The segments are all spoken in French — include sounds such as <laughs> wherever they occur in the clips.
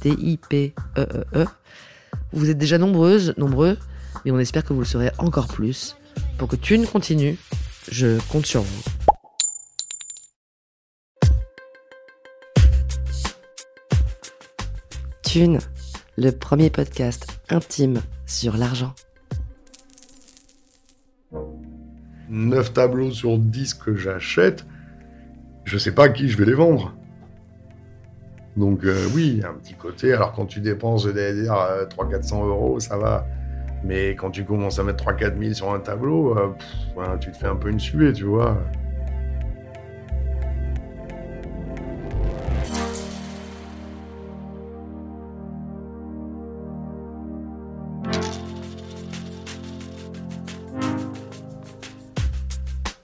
T-I-P-E-E-E. Vous êtes déjà nombreuses, nombreux, mais on espère que vous le serez encore plus. Pour que Thune continue, je compte sur vous. Thune, le premier podcast intime sur l'argent. 9 tableaux sur 10 que j'achète, je sais pas à qui je vais les vendre. Donc euh, oui, un petit côté. Alors quand tu dépenses derrière 300-400 euros, ça va. Mais quand tu commences à mettre 3-4 000 sur un tableau, euh, tu te fais un peu une suée, tu vois.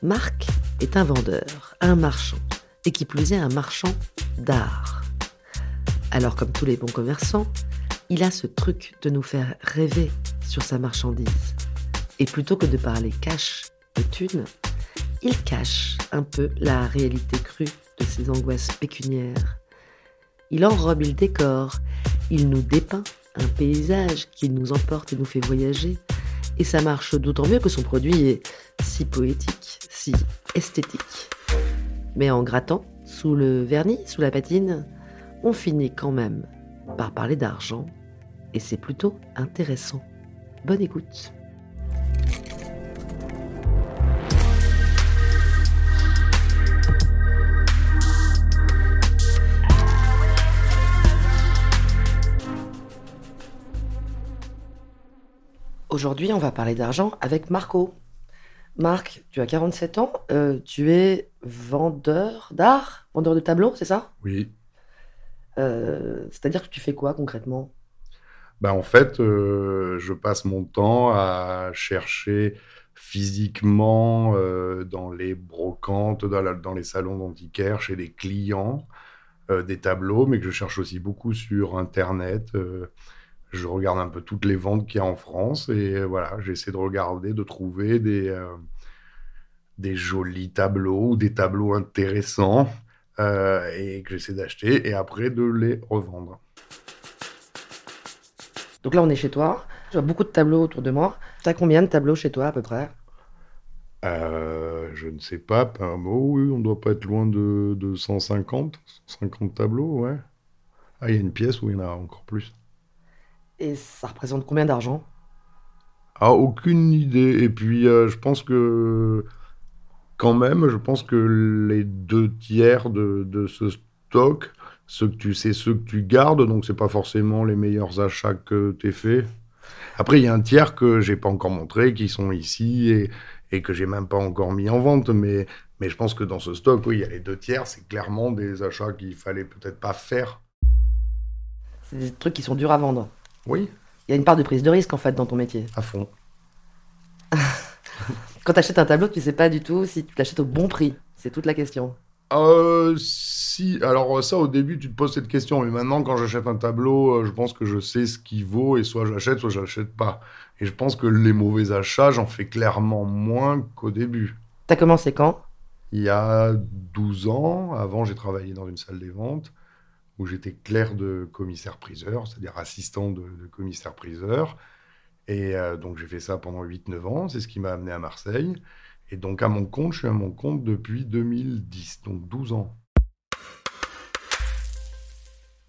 Marc est un vendeur, un marchand, et qui plus est un marchand d'art. Alors comme tous les bons commerçants, il a ce truc de nous faire rêver sur sa marchandise. Et plutôt que de parler cash de thunes, il cache un peu la réalité crue de ses angoisses pécuniaires. Il enrobe, il décore, il nous dépeint un paysage qui nous emporte et nous fait voyager. Et ça marche d'autant mieux que son produit est si poétique, si esthétique. Mais en grattant, sous le vernis, sous la patine, on finit quand même par parler d'argent. Et c'est plutôt intéressant. Bonne écoute. Aujourd'hui, on va parler d'argent avec Marco. Marc, tu as 47 ans, euh, tu es vendeur d'art, vendeur de tableaux, c'est ça? Oui. Euh, C'est-à-dire que tu fais quoi concrètement? Ben, en fait, euh, je passe mon temps à chercher physiquement euh, dans les brocantes, dans, les salons d'antiquaires, chez les clients, des tableaux, mais que je cherche aussi beaucoup sur Internet. je regarde un peu toutes les ventes qu'il y a en France et voilà, j'essaie de regarder, de trouver des, des jolis tableaux ou des tableaux intéressants euh, et que j'essaie d'acheter et après de les revendre. Donc là, on est chez toi. Tu as beaucoup de tableaux autour de moi. Tu as combien de tableaux chez toi à peu près? Euh, je ne sais pas, par mot, oui, on doit pas être loin de, de 150, 150 tableaux, ouais. Ah, il y a une pièce où il y en a encore plus. Et ça représente combien d'argent? Ah, aucune idée. Et puis, euh, je pense que, quand même, je pense que les deux tiers de, de ce stock, ceux que tu sais, ceux que tu gardes, donc c'est pas forcément les meilleurs achats que tu fait. Après, il y a un tiers que j'ai pas encore montré, qui sont ici et, et que j'ai même pas encore mis en vente. Mais, mais je pense que dans ce stock, oui, il y a les deux tiers, c'est clairement des achats qu'il fallait peut-être pas faire. C'est des trucs qui sont durs à vendre. Oui, Il y a une part de prise de risque en fait dans ton métier. à fond. <laughs> Quand tu achètes un tableau, tu sais pas du tout si tu l'achètes au bon prix. C'est toute la question. Euh, si, alors ça au début tu te poses cette question, mais maintenant quand j'achète un tableau, euh, je pense que je sais ce qu'il vaut et soit j'achète, soit j'achète pas. Et je pense que les mauvais achats, j'en fais clairement moins qu'au début. T'as commencé quand? Il y a 12 ans, avant j'ai travaillé dans une salle des ventes où j'étais clerc de commissaire-priseur, c'est-à-dire assistant de, de commissaire-priseur. Et donc j'ai fait ça pendant 8-9 ans, c'est ce qui m'a amené à Marseille. Et donc à mon compte, je suis à mon compte depuis 2010, donc 12 ans.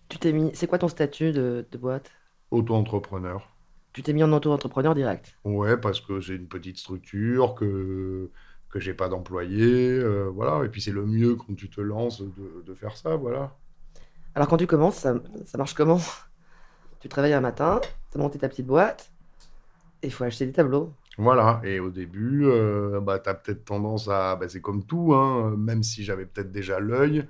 Tu t'es mis. C'est quoi ton statut de, boîte? Auto-entrepreneur. Tu t'es mis en auto-entrepreneur direct? Ouais, parce que j'ai une petite structure, que que j'ai pas d'employé, euh, voilà. Et puis c'est le mieux quand tu te lances de, faire ça, voilà. Alors quand tu commences, ça, marche comment? Tu travailles un matin, tu as monté ta petite boîte, il faut acheter des tableaux. Voilà, et au début, euh, bah, tu as peut-être tendance à... Bah, c'est comme tout, hein, même si j'avais peut-être déjà l'œil,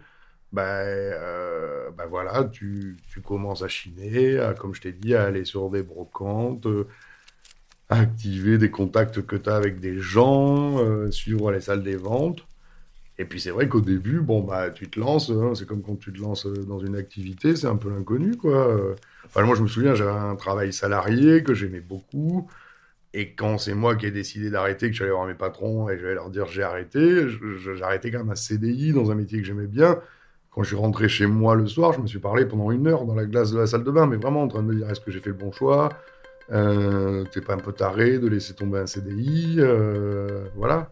bah, euh, bah, voilà, tu, tu, commences à chiner, comme je t'ai dit, à aller sur des brocantes, à activer des contacts que tu as avec des gens, euh, suivre les salles des ventes. Et puis c'est vrai qu'au début, bon, bah, tu te lances, hein, c'est comme quand tu te lances dans une activité, c'est un peu l'inconnu, quoi. Enfin, moi, je me souviens, j'avais un travail salarié que j'aimais beaucoup. Et quand c'est moi qui ai décidé d'arrêter, que j'allais voir mes patrons et je vais leur dire j'ai arrêté, arrêté quand même un CDI dans un métier que j'aimais bien. Quand je suis rentré chez moi le soir, je me suis parlé pendant une heure dans la glace de la salle de bain, mais vraiment en train de me dire est-ce que j'ai fait le bon choix? Euh, T'es pas un peu taré de laisser tomber un CDI euh, Voilà.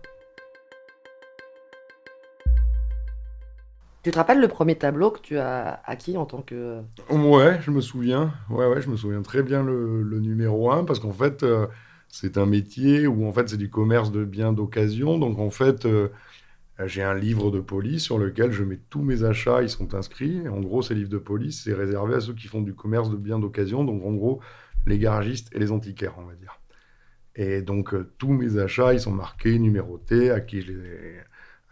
Tu te rappelles le premier tableau que tu as acquis en tant que... Ouais, je me souviens. Ouais, ouais, je me souviens très bien le, numéro 1 parce qu'en fait, euh, c'est un métier où en fait c'est du commerce de biens d'occasion. Donc en fait, euh, j'ai un livre de police sur lequel je mets tous mes achats, ils sont inscrits. En gros, ces livres de police, c'est réservé à ceux qui font du commerce de biens d'occasion. Donc en gros, les garagistes et les antiquaires, on va dire. Et donc euh, tous mes achats, ils sont marqués, numérotés, à qui je les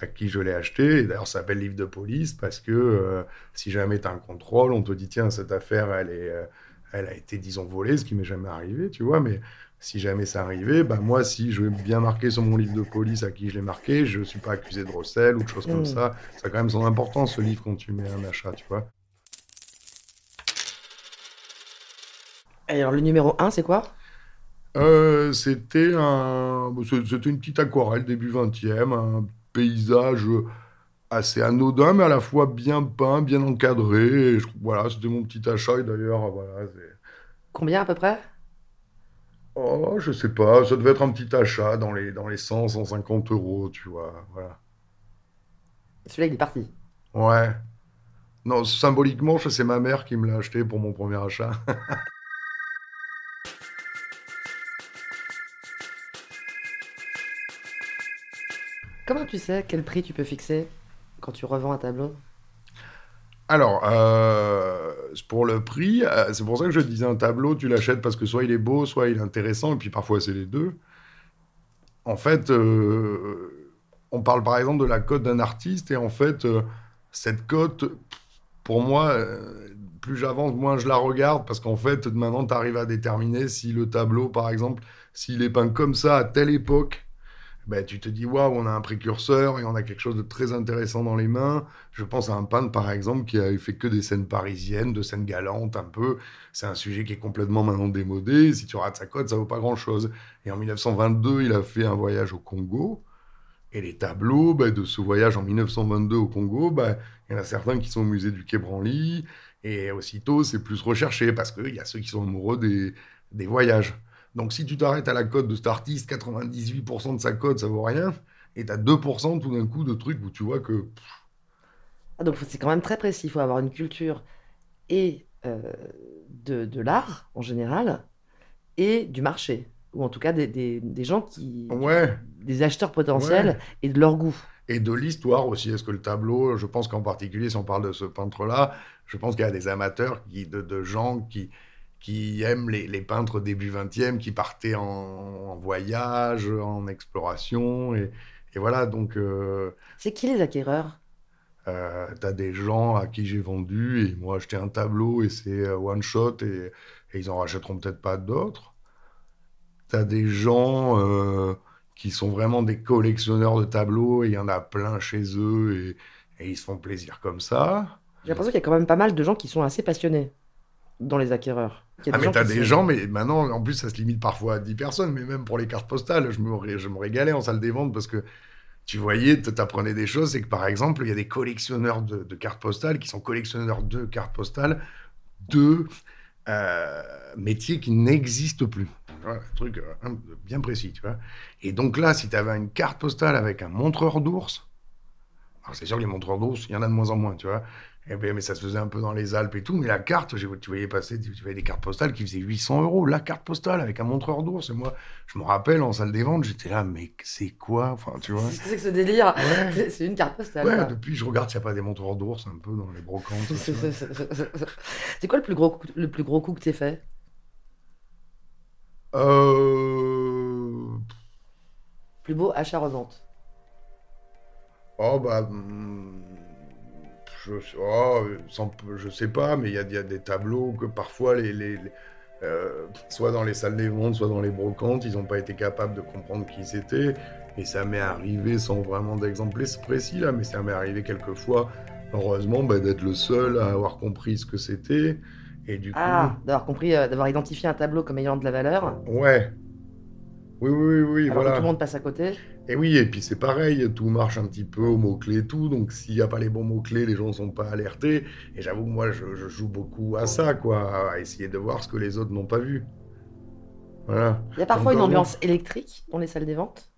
à qui je l'ai acheté. Et d'ailleurs, ça s'appelle livre de police parce que euh, si jamais tu as un contrôle, on te dit tiens, cette affaire, elle, est, euh, elle a été, disons, volée, ce qui m'est jamais arrivé, tu vois. Mais si jamais ça arrivait, bah, moi, si je vais bien marquer sur mon livre de police à qui je l'ai marqué, je ne suis pas accusé de recel ou de choses comme mmh. ça. Ça a quand même son importance, ce livre, quand tu mets un achat, tu vois. Alors, le numéro 1, c'est quoi? Euh, C'était un... c'était une petite aquarelle début 20e, un paysage assez anodin, mais à la fois bien peint, bien encadré. voilà, c'était mon petit achat. Et d'ailleurs, voilà. Combien à peu près? Oh, je sais pas. Ça devait être un petit achat dans les, dans les 100, 150 euros, tu vois. Voilà. Celui-là, il est parti. Ouais. Non, symboliquement, c'est ma mère qui me l'a acheté pour mon premier achat. <laughs> Comment tu sais quel prix tu peux fixer quand tu revends un tableau? Alors, euh, pour le prix, euh, c'est pour ça que je disais un tableau, tu l'achètes parce que soit il est beau, soit il est intéressant, et puis parfois c'est les deux. En fait, euh, on parle par exemple de la cote d'un artiste, et en fait, cette cote, pour moi, plus j'avance, moins je la regarde, parce qu'en fait, maintenant, tu arrives à déterminer si le tableau, par exemple, s'il est peint comme ça à telle époque, ben, tu te dis, waouh, on a un précurseur et on a quelque chose de très intéressant dans les mains. Je pense à un peintre, par exemple, qui a fait que des scènes parisiennes, de scènes galantes, un peu. C'est un sujet qui est complètement maintenant démodé. Si tu rates sa cote, ça vaut pas grand-chose. Et en 1922, il a fait un voyage au Congo. Et les tableaux ben, de ce voyage en 1922 au Congo, ben, il y en a certains qui sont au musée du Quai Branly. Et aussitôt, c'est plus recherché parce qu'il y a ceux qui sont amoureux des voyages. Donc si tu t'arrêtes à la cote de cet artiste, 98% de sa cote, ça vaut rien. Et tu as 2% tout d'un coup de trucs où tu vois que... Ah, donc c'est quand même très précis. Il faut avoir une culture et euh, de, de l'art en général et du marché. Ou en tout cas des, des, gens qui... Ouais. Des acheteurs potentiels et de leur goût. Et de l'histoire aussi. Est-ce que le tableau, je pense qu'en particulier, si on parle de ce peintre-là, je pense qu'il y a des amateurs, qui, de, de gens qui qui aiment les, peintres début 20e, qui partaient en, voyage, en exploration. Et, voilà, donc... Euh, c'est qui les acquéreurs? euh, T'as des gens à qui j'ai vendu, et moi acheté un tableau, et c'est euh, one shot, et, ils en rachèteront peut-être pas d'autres. T'as des gens euh, qui sont vraiment des collectionneurs de tableaux, et il y en a plein chez eux, et, et ils se font plaisir comme ça. J'ai l'impression qu'il y a quand même pas mal de gens qui sont assez passionnés dans les acquéreurs. Ah, mais t'as des gens, mais maintenant, en plus, ça se limite parfois à 10 personnes, mais même pour les cartes postales, je me, je me régalais en salle des ventes parce que tu voyais, tu apprenais des choses, c'est que par exemple, il y a des collectionneurs de, cartes postales qui sont collectionneurs de cartes postales de euh, métiers qui n'existent plus. un truc euh, bien précis, tu vois. Et donc là, si tu avais une carte postale avec un montreur d'ours, alors c'est sûr que les montreurs d'ours, il y en a de moins en moins, tu vois. Eh ben, mais ça se faisait un peu dans les Alpes et tout. Mais la carte, tu voyais passer, tu voyais des cartes postales qui faisaient 800 euros. La carte postale avec un montreur d'ours. Et moi, je me rappelle en salle des ventes, j'étais là, mais c'est quoi? Enfin, tu vois. C'est que ce délire C'est une carte postale. Ouais, depuis, je regarde s'il n'y a pas des montreurs d'ours un peu dans les brocantes. c'est quoi le plus gros, le plus gros coup que tu fait? Euh... Plus beau achat-revente Oh, bah. Hmm, je, oh, je sais pas, mais il y, a, des tableaux que parfois, les, euh, soit dans les salles des ventes, soit dans les brocantes, ils n'ont pas été capables de comprendre qui c'était. Et ça m'est arrivé sans vraiment d'exemple précis là, mais ça m'est arrivé quelques fois, heureusement, bah, d'être le seul à avoir compris ce que c'était. Et du ah, d'avoir compris, euh, d'avoir identifié un tableau comme ayant de la valeur. Ouais. Oui, oui, oui, Alors voilà. Tout le monde passe à côté. Et oui, et puis c'est pareil, tout marche un petit peu aux mots-clés tout, donc s'il n'y a pas les bons mots-clés, les gens ne sont pas alertés. Et j'avoue moi, je, joue beaucoup à ça, quoi, à essayer de voir ce que les autres n'ont pas vu. Voilà. Il y a parfois une ambiance électrique dans les salles des ventes?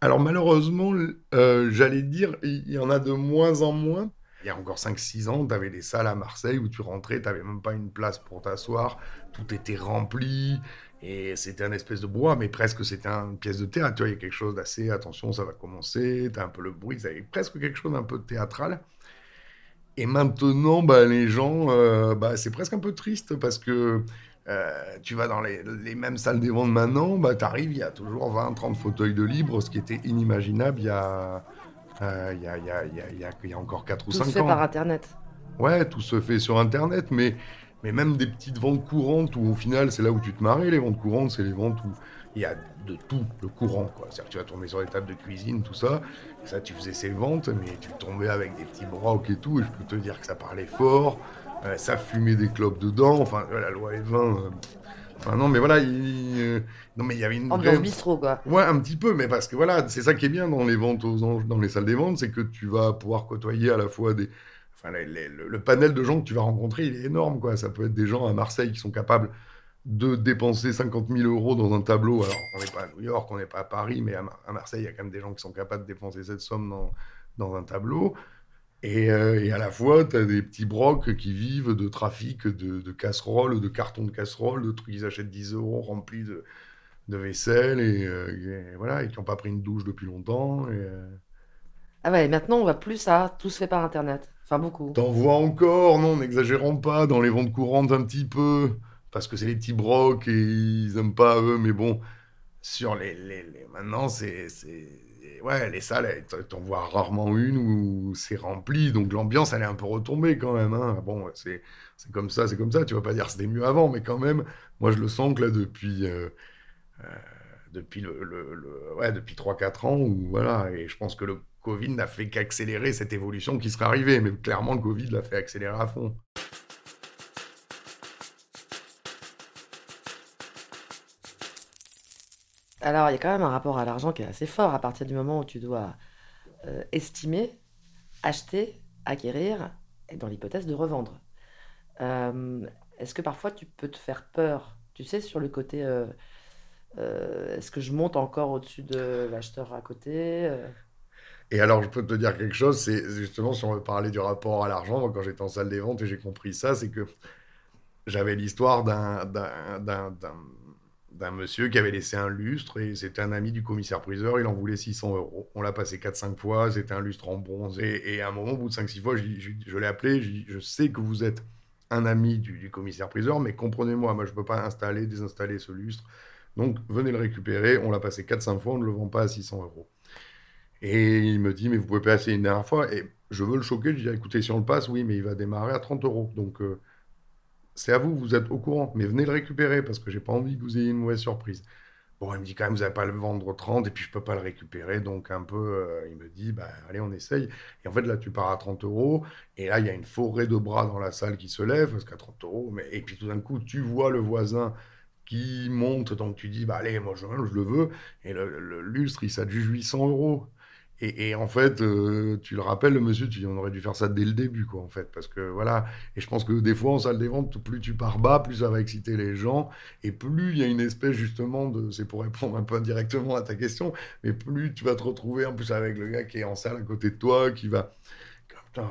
Alors malheureusement, euh, j'allais dire, il y en a de moins en moins. Il y a encore 5-6 ans, tu avais des salles à Marseille où tu rentrais, tu n'avais même pas une place pour t'asseoir, tout était rempli. Et c'était un espèce de bois, mais presque c'était une pièce de théâtre. Tu vois, il y a quelque chose d'assez, attention, ça va commencer, tu as un peu le bruit, ça avait presque quelque chose d'un peu théâtral. Et maintenant, bah, les gens, euh, bah, c'est presque un peu triste parce que euh, tu vas dans les, mêmes salles des ventes maintenant, bah, tu arrives, il y a toujours 20, 30 fauteuils de libre, ce qui était inimaginable il y a, il, y a, il, y a, il, y a, encore 4 ou 5 ans. Tout se fait par Internet. Ouais, tout se fait sur Internet, mais mais même des petites ventes courantes où au final c'est là où tu te maries, les ventes courantes, c'est les ventes où il y a de tout le courant. C'est-à-dire que tu vas tomber sur les tables de cuisine, tout ça. Et ça, tu faisais ces ventes, mais tu tombais avec des petits brocs et tout. Et je peux te dire que ça parlait fort. Euh, ça fumait des clopes dedans. Enfin, la loi est 20. Euh, enfin, non, mais voilà. Il, euh, non, mais il y avait une. Ambiance bistrot, quoi. Ouais, un petit peu. Mais parce que voilà, c'est ça qui est bien dans les ventes aux anges, dans les salles des ventes, c'est que tu vas pouvoir côtoyer à la fois des le, panel de gens que tu vas rencontrer, il est énorme. Quoi. Ça peut être des gens à Marseille qui sont capables de dépenser 50 000 euros dans un tableau. Alors, on n'est pas à New York, on n'est pas à Paris, mais à, Marseille, il y a quand même des gens qui sont capables de dépenser cette somme dans, dans un tableau. Et, euh, à la fois, tu as des petits brocs qui vivent de trafic de, casseroles, de cartons de casseroles, de trucs qu'ils achètent 10 euros remplis de, de vaisselle euh, et, voilà, et qui n'ont pas pris une douche depuis longtemps. Et, euh. Ah ouais, maintenant, on va plus ça, tout se fait par Internet. Enfin, beaucoup. T'en vois encore, non, n'exagérons pas, dans les ventes courantes un petit peu, parce que c'est les petits brocs et ils aiment pas eux, mais bon, sur les. les, Maintenant, c'est. Ouais, les salles, t'en vois rarement une où c'est rempli, donc l'ambiance, elle est un peu retombée quand même. Hein. Bon, c'est comme ça, c'est comme ça, tu vas pas dire c'était mieux avant, mais quand même, moi je le sens que là, depuis. Euh, euh, depuis le, le, ouais, depuis 3-4 ans, où, voilà, et je pense que le Covid n'a fait qu'accélérer cette évolution qui serait arrivée, mais clairement le Covid l'a fait accélérer à fond. Alors, il y a quand même un rapport à l'argent qui est assez fort à partir du moment où tu dois euh, estimer, acheter, acquérir, et dans l'hypothèse de revendre. Euh, est-ce que parfois tu peux te faire peur, tu sais, sur le côté, euh, est-ce que je monte encore au-dessus de l'acheteur à côté et alors, je peux te dire quelque chose, c'est justement, si on veut parler du rapport à l'argent, quand j'étais en salle des ventes et j'ai compris ça, c'est que j'avais l'histoire d'un monsieur qui avait laissé un lustre et c'était un ami du commissaire-priseur, il en voulait 600 euros. On l'a passé 4-5 fois, c'était un lustre en bronze et, à un moment, au bout de 5-6 fois, je, l'ai appelé, je, je sais que vous êtes un ami du, du commissaire-priseur, mais comprenez-moi, moi je ne peux pas installer, désinstaller ce lustre. Donc venez le récupérer, on l'a passé 4-5 fois, on ne le vend pas à 600 euros. Et il me dit, mais vous pouvez passer une dernière fois. Et je veux le choquer. Je dis, écoutez, si on le passe, oui, mais il va démarrer à 30 euros. Donc, euh, c'est à vous, vous êtes au courant. Mais venez le récupérer parce que j'ai pas envie que vous ayez une mauvaise surprise. Bon, il me dit quand même, vous n'allez pas le vendre 30 et puis je peux pas le récupérer. Donc, un peu, euh, il me dit, bah, allez, on essaye. Et en fait, là, tu pars à 30 euros. Et là, il y a une forêt de bras dans la salle qui se lève parce qu'à 30 euros. Mais... Et puis, tout d'un coup, tu vois le voisin qui monte. Donc, tu dis, bah, allez, moi, je, je le veux. Et le, lustre, il s'adjuge 800 euros. Et, en fait, euh, tu le rappelles, le monsieur, tu dis, on aurait dû faire ça dès le début, quoi, en fait. Parce que voilà. Et je pense que des fois, en salle des ventes, plus tu pars bas, plus ça va exciter les gens. Et plus il y a une espèce, justement, de. C'est pour répondre un peu indirectement à ta question, mais plus tu vas te retrouver, en plus, avec le gars qui est en salle à côté de toi, qui va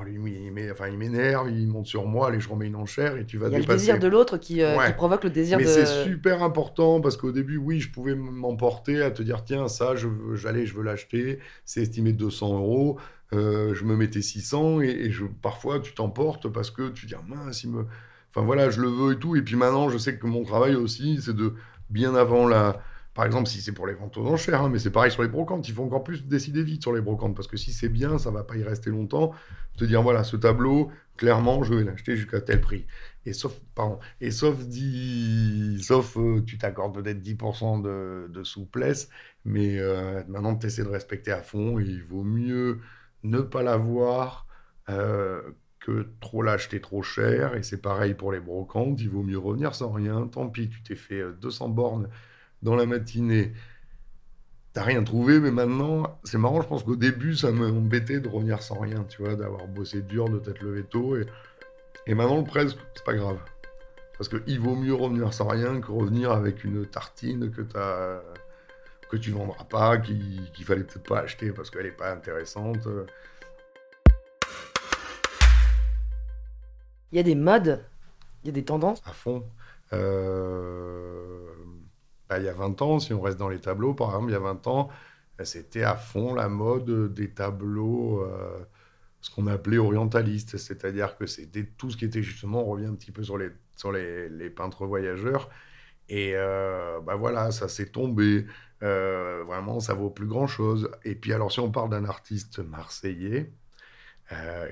lui, il enfin, il m'énerve, il monte sur moi, allez, je remets une enchère et tu vas Il y a le désir de l'autre qui, euh, provoque le désir Mais de... c'est super important parce qu'au début, oui, je pouvais m'emporter à te dire, tiens, ça, je j'allais, je veux l'acheter, c'est estimé 200 euros, euh, je me mettais 600 et, je, parfois, tu t'emportes parce que tu dis, ah, mince, il me... Enfin voilà, je le veux et tout. Et puis maintenant, je sais que mon travail aussi, c'est de, bien avant la par exemple, si c'est pour les ventes aux enchères, hein, mais c'est pareil sur les brocantes, il faut encore plus décider vite sur les brocantes, parce que si c'est bien, ça va pas y rester longtemps. Te dire, voilà, ce tableau, clairement, je vais l'acheter jusqu'à tel prix. Et sauf, pardon, et sauf, sauf euh, tu t'accordes peut-être 10% de, souplesse, mais euh, maintenant, tu essaies de respecter à fond, et il vaut mieux ne pas l'avoir euh, que trop l'acheter trop cher. Et c'est pareil pour les brocantes, il vaut mieux revenir sans rien. Tant pis, tu t'es fait 200 bornes dans la matinée. T'as rien trouvé, mais maintenant, c'est marrant, je pense qu'au début, ça m'embêtait de revenir sans rien, tu vois, d'avoir bossé dur, de t'être levé tôt. Et, et maintenant, presque, c'est pas grave. Parce qu'il vaut mieux revenir sans rien que revenir avec une tartine que as, que tu vendras pas, qu'il fallait peut-être pas acheter parce qu'elle est pas intéressante. Il y a des modes, il y a des tendances. À fond. Euh, il y a 20 ans, si on reste dans les tableaux, par exemple, il y a 20 ans, bah, c'était à fond la mode des tableaux, euh, ce qu'on appelait orientalistes, c'est-à-dire que c'était tout ce qui était justement, on revient un petit peu sur les, sur les, peintres voyageurs, et euh, bah voilà, ça s'est tombé, euh, vraiment, ça vaut plus grand-chose. Et puis alors, si on parle d'un artiste marseillais,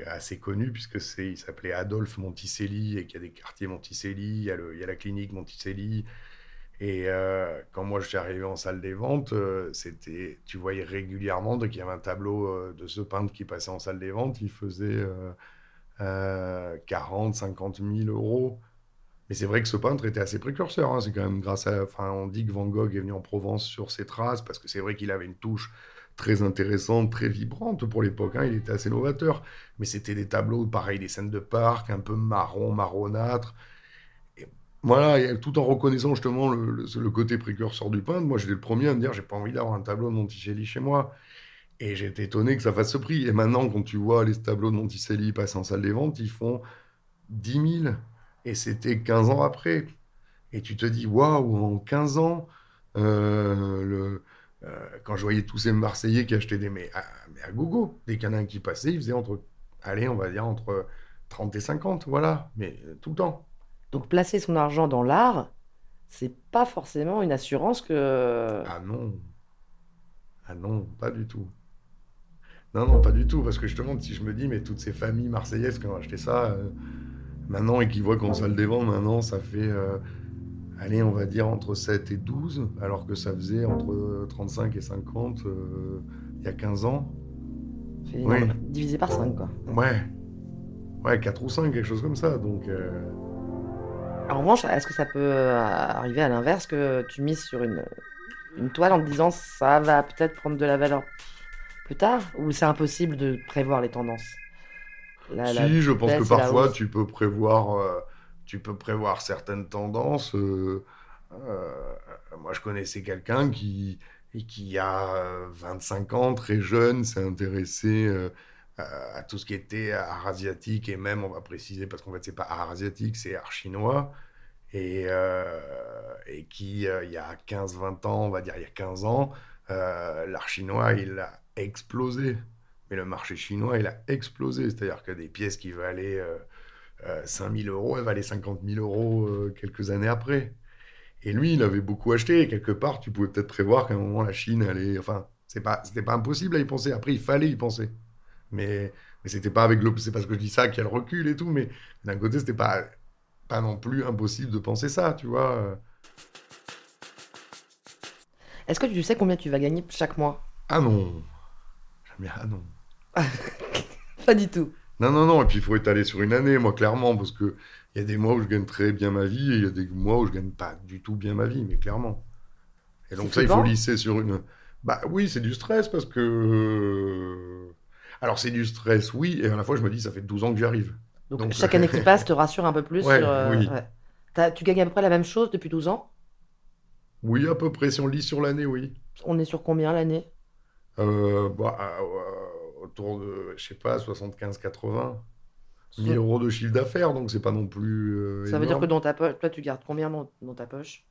assez connu, puisque c'est, il s'appelait Adolphe Monticelli, et qu'il y a des quartiers Monticelli, il y a la clinique Monticelli, et euh, quand moi je suis arrivé en salle des ventes, euh, c'était, tu voyais régulièrement qu'il y avait un tableau euh, de ce peintre qui passait en salle des ventes, il faisait 40, 50 000 euros. Mais c'est vrai que ce peintre était assez précurseur. Hein. C'est quand même grâce à. Enfin, on dit que Van Gogh est venu en Provence sur ses traces parce que c'est vrai qu'il avait une touche très intéressante, très vibrante pour l'époque. Hein. Il était assez novateur. Mais c'était des tableaux, pareil, des scènes de parc, un peu marron, marronâtre. Voilà, tout en reconnaissant justement le, côté précurseur du peintre, moi j'étais le premier à me dire j'ai pas envie d'avoir un tableau de Monticelli chez moi. Et j'étais étonné que ça fasse ce prix. Et maintenant, quand tu vois les tableaux de Monticelli passer en salle des ventes, ils font 10 000. Et c'était 15 ans après. Et tu te dis waouh, en 15 ans, euh, euh, quand je voyais tous ces Marseillais qui achetaient des. Mais à, mais à gogo, des canins qui passaient, ils faisaient entre. Allez, on va dire entre 30 et 50, voilà. Mais euh, tout le temps. Donc placer son argent dans l'art, c'est pas forcément une assurance que. Ah non. Ah non, pas du tout. Non, non, pas du tout. Parce que justement, si je me dis, mais toutes ces familles marseillaises qui ont acheté ça euh, maintenant et qui voient qu'on salle des ventes, maintenant, ça fait, euh, allez, on va dire entre 7 et 12, alors que ça faisait entre 35 et 50 euh, il y a 15 ans. Oui. Divisé par 5, quoi. Ouais. Ouais, 4 ou 5, quelque chose comme ça. Donc. En revanche, est-ce que ça peut euh, arriver à l'inverse que tu mises sur une, une toile en te disant ça va peut-être prendre de la valeur plus tard Ou c'est impossible de prévoir les tendances? Si, je pense que parfois tu peux prévoir, euh, tu peux prévoir certaines tendances. Euh, moi, je connaissais quelqu'un qui, qui a 25 ans, très jeune, s'est intéressé à tout ce qui était art asiatique et même, on va préciser, parce qu'en fait, c'est pas art asiatique, c'est art chinois. Et, euh, et qui, euh, il y a 15-20 ans, on va dire il y a 15 ans, euh, l'art chinois, il a explosé. Mais le marché chinois, il a explosé. C'est-à-dire que des pièces qui valaient 5000 euros, elles valaient 50 000 euros quelques années après. Et lui, il avait beaucoup acheté. Et quelque part, tu pouvais peut-être prévoir qu'à un moment, la Chine allait. Enfin, c'est pas, c'était pas impossible à y penser. Après, il fallait y penser. Mais, mais c'était pas avec le. C'est parce que je dis ça qu'il y a le recul et tout, mais d'un côté, c'était pas, pas non plus impossible de penser ça, tu vois. Est-ce que tu sais combien tu vas gagner chaque mois? Ah non. Jamais, ah non. <laughs> pas du tout. Non, non, non. Et puis il faut étaler sur une année, moi, clairement, parce qu'il y a des mois où je gagne très bien ma vie et il y a des mois où je gagne pas du tout bien ma vie, mais clairement. Et donc ça, il faut lisser sur une Bah oui, c'est du stress parce que. Alors c'est du stress, oui, et à la fois je me dis, ça fait 12 ans que j'y arrive. Donc, Donc, chaque année qui <laughs> passe te rassure un peu plus Ouais, sur. euh, oui. ouais. T'as- tu gagnes à peu près la même chose depuis 12 ans? Oui, à peu près, si on lit sur l'année, oui. On est sur combien l'année? Euh, bah, euh, autour de, je sais pas, 75-80 000 euros de chiffre d'affaires, donc c'est pas non plus euh, Ça veut dire que dans ta poche, toi tu gardes combien dans, dans ta poche?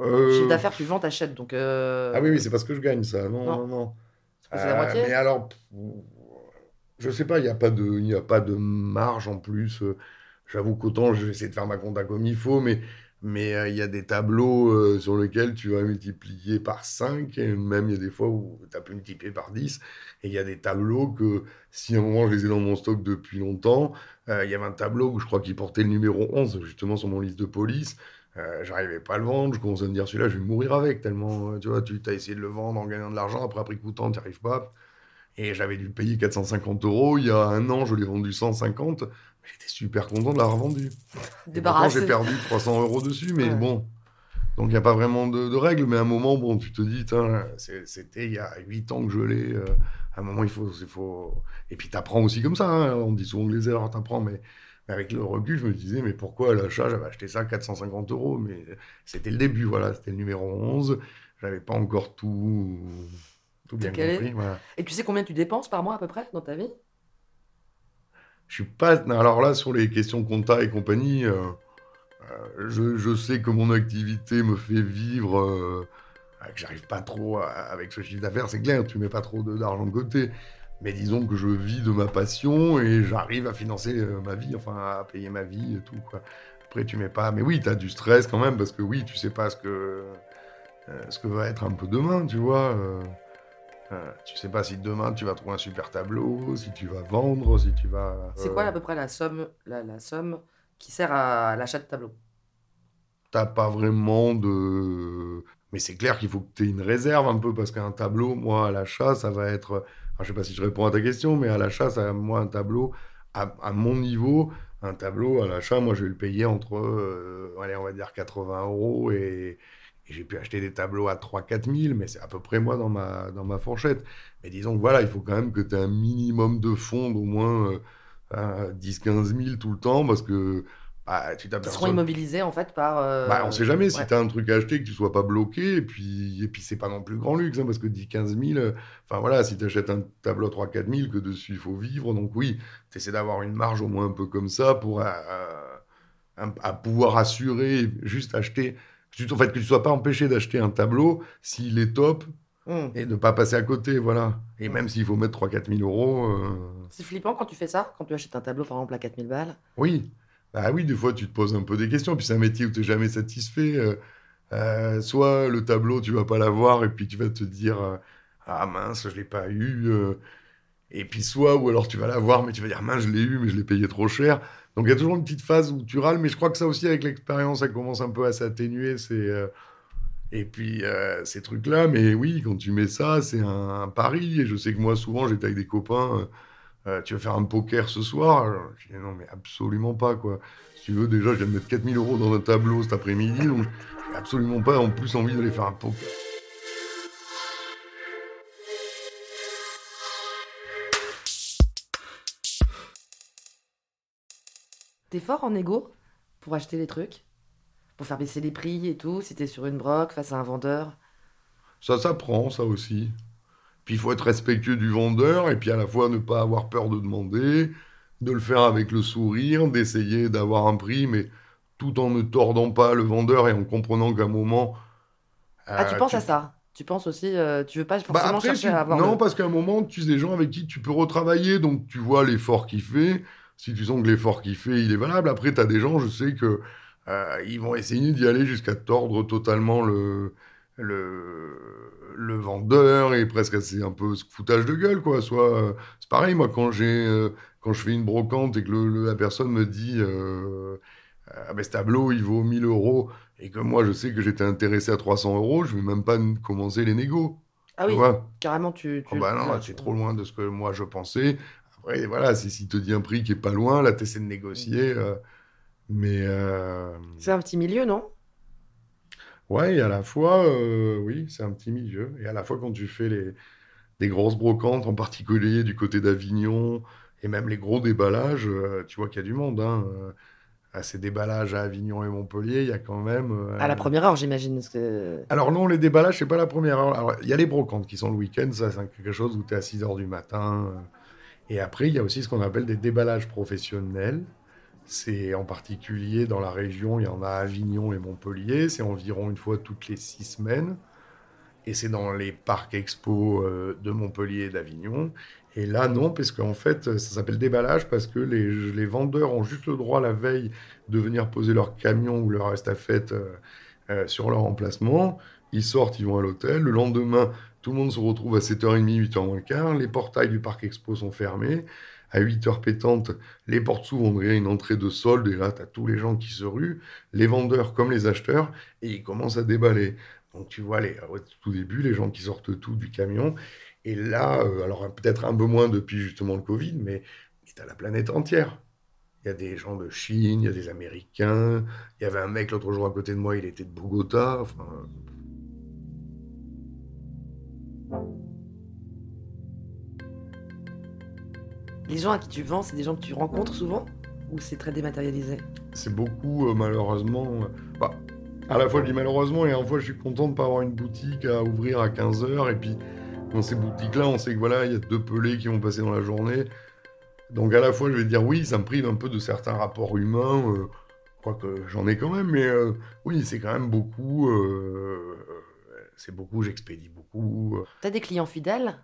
Euh, Chiffre d'affaires, tu vends, t'achètes. Donc, euh, Ah oui, oui, c'est parce que je gagne ça. Non, Non. non, non. C'est la Euh, moitié? mais alors, je sais pas, il n'y a pas de, y a pas de marge en plus. Euh, J'avoue qu'autant j'essaie de faire ma compta comme il faut, mais mais euh, il y a des tableaux euh, sur lesquels tu vas multiplier par 5, et même il y a des fois où tu as pu multiplier par 10, et il y a des tableaux que si à un moment je les ai dans mon stock depuis longtemps, euh, il y avait un tableau où je crois qu'il portait le numéro 11, justement sur mon liste de police. Euh, j'arrivais pas à le vendre, je commençais à me dire celui-là, je vais mourir avec, tellement, euh, tu vois, tu as essayé de le vendre en gagnant de l'argent, après, après coûtant, tu n'y arrives pas. Et j'avais dû payer 450 euros. Il y a un an, je l'ai vendu 150. J'étais super content de l'avoir vendu. Et pourtant, Débarrassé. j'ai perdu 300 euros dessus, mais Ouais. bon. Donc, il n'y a pas vraiment de, de règles, mais à un moment, bon, tu te dis, c'était il y a 8 ans que je l'ai. euh, à un moment, il faut. il faut... Et puis, tu apprends aussi comme ça. hein. On dit souvent que les erreurs, tu apprends, mais avec le recul, je me disais, mais pourquoi à l'achat, j'avais acheté ça à 450 euros Mais c'était le début, voilà. C'était le numéro 11. J'avais pas encore tout, tout bien compris. Voilà. Et tu sais combien tu dépenses par mois à peu près dans ta vie? Je suis pas. Alors là, sur les questions compta et compagnie, euh, euh, je, je sais que mon activité me fait vivre, euh, euh, que j'arrive pas trop à- avec ce chiffre d'affaires, c'est clair, tu mets pas trop de- d'argent de côté. Mais disons que je vis de ma passion et j'arrive à financer euh, ma vie, enfin à payer ma vie et tout. Quoi. Après, tu mets pas. Mais oui, tu as du stress quand même parce que oui, tu sais pas ce que, euh, ce que va être un peu demain, tu vois. euh, euh, tu sais pas si demain tu vas trouver un super tableau, si tu vas vendre, si tu vas. C'est euh, quoi à peu près la somme, la, la somme qui sert à l'achat de tableau t'as pas vraiment de. Mais c'est clair qu'il faut que tu aies une réserve un peu, parce qu'un tableau, moi, à l'achat, ça va être. Je sais pas si je réponds à ta question, mais à l'achat, ça, moi, un tableau, à, mon niveau, un tableau à l'achat, moi, je vais le payer entre, euh, on va dire 80 euros et. j'ai pu acheter des tableaux à 3-4 000, mais c'est à peu près moi dans ma, dans ma fourchette. Mais disons que voilà, il faut quand même que tu aies un minimum de fonds d'au moins euh, 10-15 000 tout le temps, parce que bah, tu Qui seront immobilisés en fait par. euh, Bah, on sait jamais si ouais. tu as un truc à acheter que tu sois pas bloqué. Et puis, et puis c'est pas non plus grand luxe, hein, parce que 10-15 000, euh, enfin voilà, si tu achètes un tableau à 3-4 000, que dessus il faut vivre. Donc oui, tu essaies d'avoir une marge au moins un peu comme ça pour euh, euh, à pouvoir assurer, juste acheter. tu- En fait, que tu sois pas empêché d'acheter un tableau s'il est top Hmm. et de pas passer à côté, voilà. Et même s'il faut mettre 3-4 000 euros, euh, C'est flippant quand tu fais ça, quand tu achètes un tableau par exemple à 4000 balles. Oui, bah oui, des fois tu te poses un peu des questions, puis c'est un métier où tu n'es jamais satisfait. euh, euh, soit le tableau, tu vas pas l'avoir, et puis tu vas te dire euh, Ah mince, je l'ai pas eu. et puis soit, ou alors tu vas l'avoir, mais tu vas dire Mince, je l'ai eu, mais je l'ai payé trop cher. Donc il y a toujours une petite phase où tu râles, mais je crois que ça aussi, avec l'expérience, ça commence un peu à s'atténuer. C'est. Et puis, ces trucs-là, mais oui, quand tu mets ça, c'est un, pari. Et je sais que moi, souvent, j'étais avec des copains. Euh, tu veux faire un poker ce soir? Alors, Je dis non, mais absolument pas, quoi. Si tu veux, déjà, je viens de mettre 4000 euros dans un tableau cet après-midi, donc j'ai absolument pas en plus envie d'aller faire un poker. T'es fort en égo pour acheter les trucs? Pour faire baisser les prix et tout, si t'es sur une broc face à un vendeur? Ça s'apprend, ça aussi. Puis il faut être respectueux du vendeur, et puis à la fois ne pas avoir peur de demander, de le faire avec le sourire, d'essayer d'avoir un prix, mais tout en ne tordant pas le vendeur et en comprenant qu'à un moment. Ah, tu euh, penses à ça? Tu penses aussi, euh, tu veux pas Bah forcément après, chercher tu- à avoir non, le- parce qu'à un moment, tu sais des gens avec qui tu peux retravailler, donc tu vois l'effort qu'il fait. Si tu sens que l'effort qu'il fait, il est valable. Après, tu as des gens, je sais que euh, ils vont essayer d'y aller jusqu'à tordre totalement le, le, le vendeur et presque c'est un peu ce foutage de gueule, quoi. Soit, euh, c'est pareil, moi, quand j'ai, euh, quand je fais une brocante et que le- le- la personne me dit, euh, ah ben, ce tableau, il vaut 1000 euros, et que moi, je sais que j'étais intéressé à 300 euros, je vais même pas commencer les négos. Ah oui, vois? carrément, tu. Oh tu bah non, c'est trop loin de ce que moi je pensais. Après, voilà, si, si te dit un prix qui est pas loin, là, tu essaies de négocier. mais C'est un petit milieu, non? Ouais, et à la fois, euh, oui, c'est un petit milieu. Et à la fois, quand tu fais les, des grosses brocantes, en particulier du côté d'Avignon, et même les gros déballages, euh, tu vois qu'il y a du monde. Hein. euh, à ces déballages à Avignon et Montpellier, il y a quand même. À la première heure, j'imagine. que- Alors non, les déballages, c'est pas la première heure. Alors, il y a les brocantes qui sont le week-end, ça c'est quelque chose où tu es à 6 heures du matin. Et après, il y a aussi ce qu'on appelle des déballages professionnels. C'est en particulier dans la région, il y en a Avignon et Montpellier. C'est environ une fois toutes les six semaines. Et c'est dans les parcs expo euh, de Montpellier et d'Avignon. Et là, non, parce qu'en fait, ça s'appelle déballage parce que les, les vendeurs ont juste le droit la veille de venir poser leur camion ou leur estafette euh, euh, sur leur emplacement. Ils sortent, ils vont à l'hôtel. Le lendemain, tout le monde se retrouve à 7h30, 8h moins quart. Les portails du parc expo sont fermés. À 8h pétantes, les portes s'ouvrent, on dirait une entrée de solde. Et là, tu as tous les gens qui se ruent, les vendeurs comme les acheteurs, et ils commencent à déballer. Donc tu vois, les, au tout début, les gens qui sortent tout du camion. Et là, euh, alors peut-être un peu moins depuis justement le Covid, mais c'est à la planète entière. Il y a des gens de Chine, il y a des Américains. Il y avait un mec l'autre jour à côté de moi, il était de Bogota. Enfin, Les gens à qui tu vends, c'est des gens que tu rencontres souvent Ou c'est très dématérialisé? C'est beaucoup, euh, malheureusement. euh, bah, à la fois, je dis malheureusement, et à la fois, je suis content de ne pas avoir une boutique à ouvrir à 15h. Et puis, dans ces boutiques-là, on sait que voilà, il y a deux pelés qui vont passer dans la journée. Donc, à la fois, je vais dire oui, ça me prive un peu de certains rapports humains. euh, quoique j'en ai quand même, mais euh, oui, c'est quand même beaucoup. euh, c'est beaucoup, j'expédie beaucoup. T'as des clients fidèles?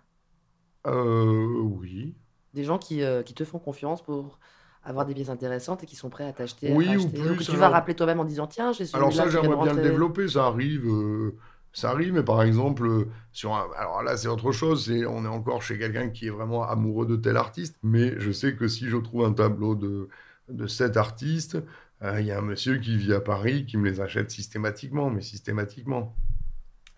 Euh, oui. Des gens qui, euh, qui te font confiance pour avoir des pièces intéressantes et qui sont prêts à t'acheter Oui, à ou plus, que tu vas rappeler toi-même en disant tiens j'ai Alors ça, j'aimerais bien le développer, ça arrive, euh, ça arrive, mais par exemple, euh, sur un- alors là, c'est autre chose, c'est on est encore chez quelqu'un qui est vraiment amoureux de tel artiste, mais je sais que si je trouve un tableau de, de cet artiste, euh, il y a un monsieur qui vit à Paris qui me les achète systématiquement, mais systématiquement.